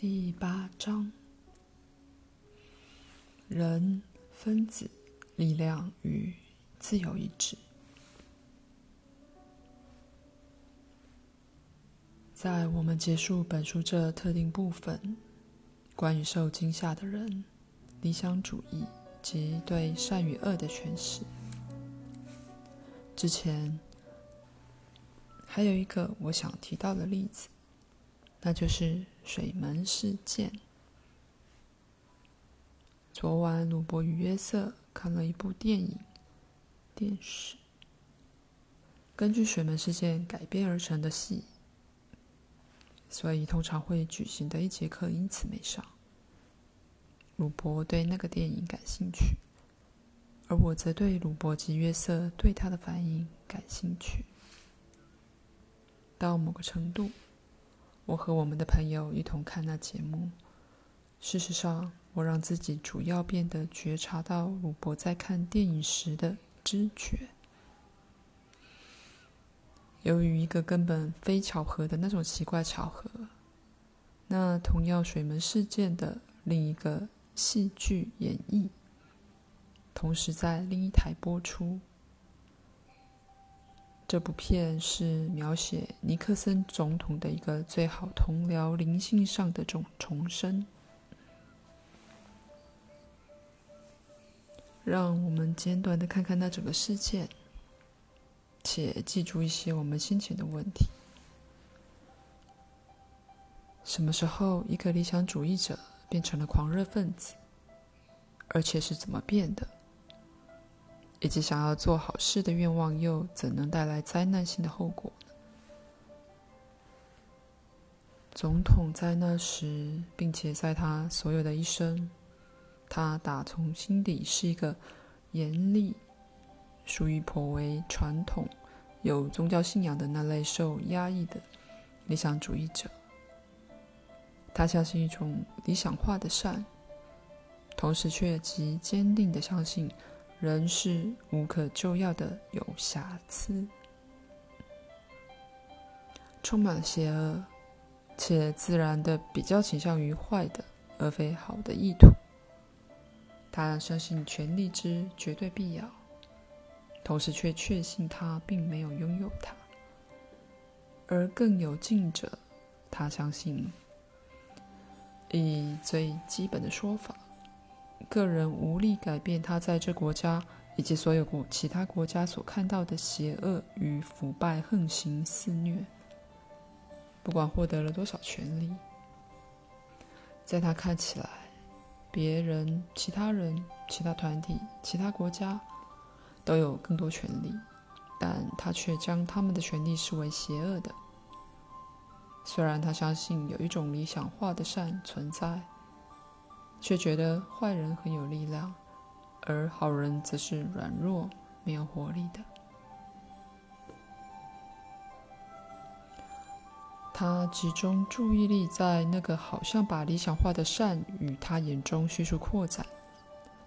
第八章：人、分子、力量与自由意志。在我们结束本书这特定部分，关于受惊吓的人、理想主义及对善与恶的诠释之前，还有一个我想提到的例子。那就是水门事件。昨晚，鲁伯与约瑟看了一部电影，电视，根据水门事件改编而成的戏，所以通常会举行的一节课因此没上。鲁伯对那个电影感兴趣，而我则对鲁伯及约瑟对他的反应感兴趣，到某个程度。我和我们的朋友一同看那节目。事实上，我让自己主要变得觉察到鲁伯在看电影时的知觉。由于一个根本非巧合的那种奇怪巧合，那同样水门事件的另一个戏剧演绎，同时在另一台播出。这部片是描写尼克森总统的一个最好同僚灵性上的重重生。让我们简短的看看那整个事件，且记住一些我们先前的问题：什么时候一个理想主义者变成了狂热分子？而且是怎么变的？以及想要做好事的愿望，又怎能带来灾难性的后果呢？总统在那时，并且在他所有的一生，他打从心底是一个严厉、属于颇为传统、有宗教信仰的那类受压抑的理想主义者。他相信一种理想化的善，同时却极坚定地相信。人是无可救药的有瑕疵，充满邪恶，且自然的比较倾向于坏的，而非好的意图。他相信权力之绝对必要，同时却确信他并没有拥有它。而更有近者，他相信，以最基本的说法。个人无力改变他在这国家以及所有国其他国家所看到的邪恶与腐败横行肆虐。不管获得了多少权利，在他看起来，别人、其他人、其他团体、其他国家都有更多权利，但他却将他们的权利视为邪恶的。虽然他相信有一种理想化的善存在。却觉得坏人很有力量，而好人则是软弱、没有活力的。他集中注意力在那个好像把理想化的善与他眼中迅速扩展、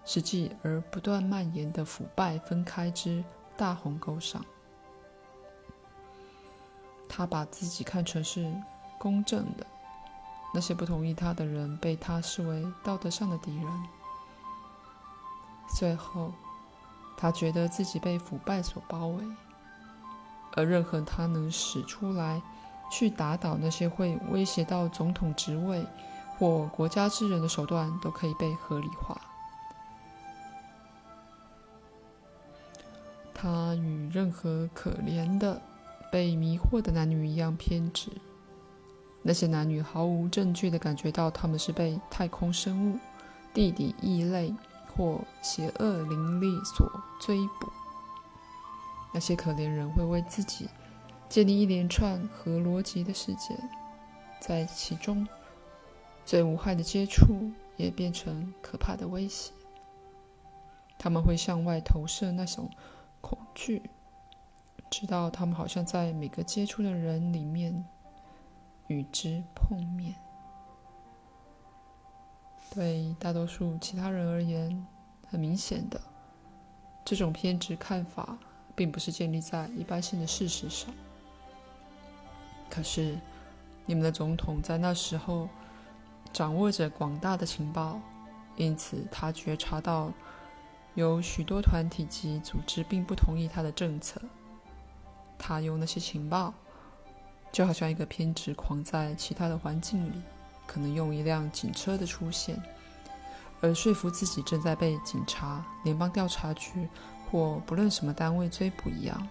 实际而不断蔓延的腐败分开之大鸿沟上。他把自己看成是公正的。那些不同意他的人被他视为道德上的敌人。最后，他觉得自己被腐败所包围，而任何他能使出来去打倒那些会威胁到总统职位或国家之人的手段都可以被合理化。他与任何可怜的被迷惑的男女一样偏执。那些男女毫无证据地感觉到他们是被太空生物、地底异类或邪恶灵力所追捕。那些可怜人会为自己建立一连串合逻辑的世界，在其中最无害的接触也变成可怕的威胁。他们会向外投射那种恐惧，直到他们好像在每个接触的人里面。与之碰面，对大多数其他人而言，很明显的，这种偏执看法并不是建立在一般性的事实上。可是，你们的总统在那时候掌握着广大的情报，因此他觉察到有许多团体及组织并不同意他的政策。他用那些情报，就好像一个偏执狂，在其他的环境里，可能用一辆警车的出现，而说服自己正在被警察、联邦调查局或不论什么单位追捕一样。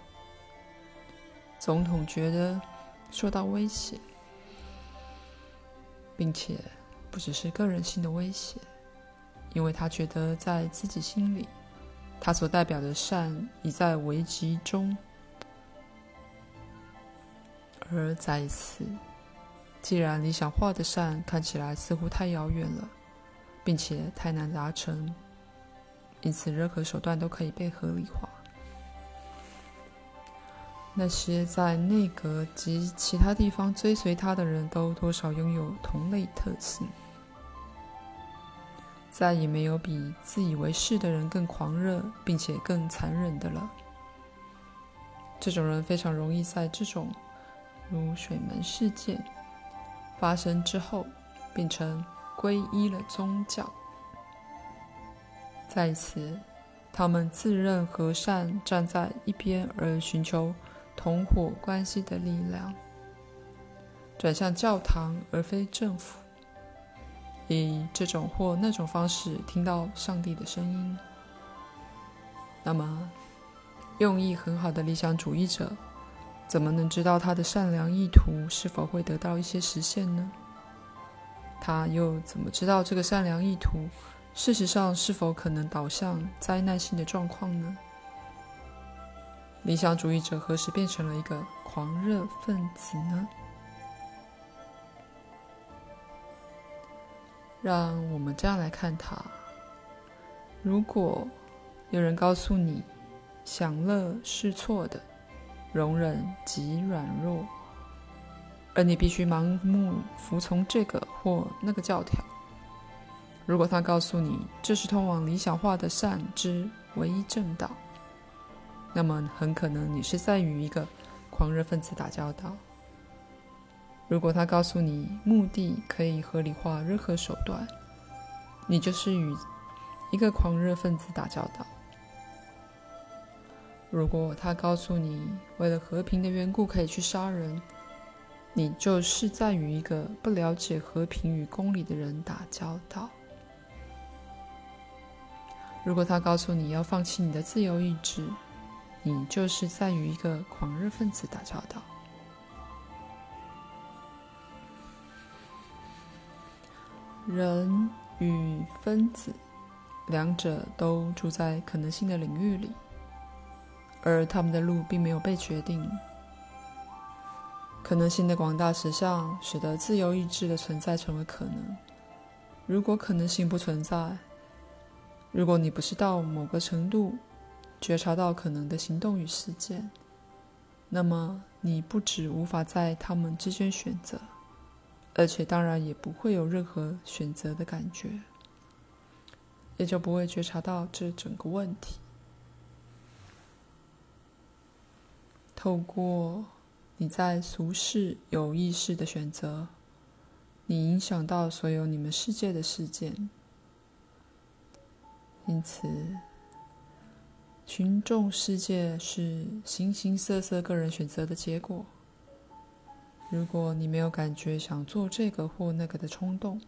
总统觉得受到威胁，并且不只是个人性的威胁，因为他觉得在自己心里，他所代表的善已在危机中。而再一次，既然理想化的善看起来似乎太遥远了，并且太难达成，因此任何手段都可以被合理化。那些在内阁及其他地方追随他的人都多少拥有同类特性。再也没有比自以为是的人更狂热并且更残忍的了。这种人非常容易在这种如水门事件发生之后，变成皈依了宗教。在此，他们自认和善，站在一边而寻求。同伙关系的力量，转向教堂而非政府，以这种或那种方式听到上帝的声音。那么，用意很好的理想主义者，怎么能知道他的善良意图是否会得到一些实现呢？他又怎么知道这个善良意图，事实上是否可能导向灾难性的状况呢？理想主义者何时变成了一个狂热分子呢？让我们这样来看他：如果有人告诉你享乐是错的，容忍及软弱，而你必须盲目服从这个或那个教条；如果他告诉你这是通往理想化的善之唯一正道，那么很可能你是在与一个狂热分子打交道。如果他告诉你目的可以合理化任何手段，你就是与一个狂热分子打交道。如果他告诉你为了和平的缘故可以去杀人，你就是在与一个不了解和平与公理的人打交道。如果他告诉你要放弃你的自由意志，你就是在与一个狂热分子打交道。人与分子，两者都住在可能性的领域里，而他们的路并没有被决定。可能性的广大实相使得自由意志的存在成为可能。如果可能性不存在，如果你不是到某个程度，觉察到可能的行动与事件，那么你不只无法在他们之间选择，而且当然也不会有任何选择的感觉，也就不会觉察到这整个问题。透过你在俗世有意识的选择，你影响到所有你们世界的事件，因此。群众世界是形形色色个人选择的结果。如果你没有感觉想做这个或那个的冲动，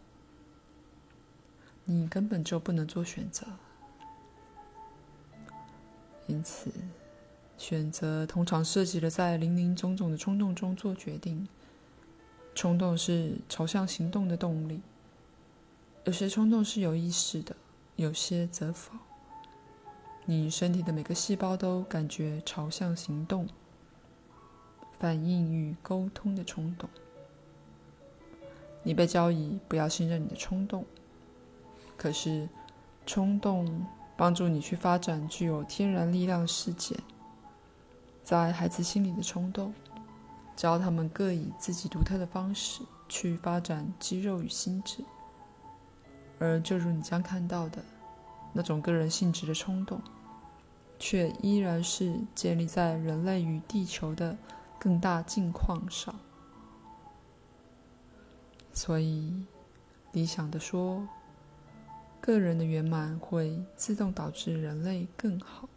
你根本就不能做选择。因此，选择通常涉及了在林林总总的冲动中做决定。冲动是朝向行动的动力。有些冲动是有意识的，有些则否。你身体的每个细胞都感觉朝向行动、反应与沟通的冲动。你被交易不要信任你的冲动，可是冲动帮助你去发展具有天然力量的世界。在孩子心里的冲动，教他们各以自己独特的方式去发展肌肉与心智，而就如你将看到的。那种个人性质的冲动，却依然是建立在人类与地球的更大境况上。所以，理想的说，个人的圆满会自动导致人类更好。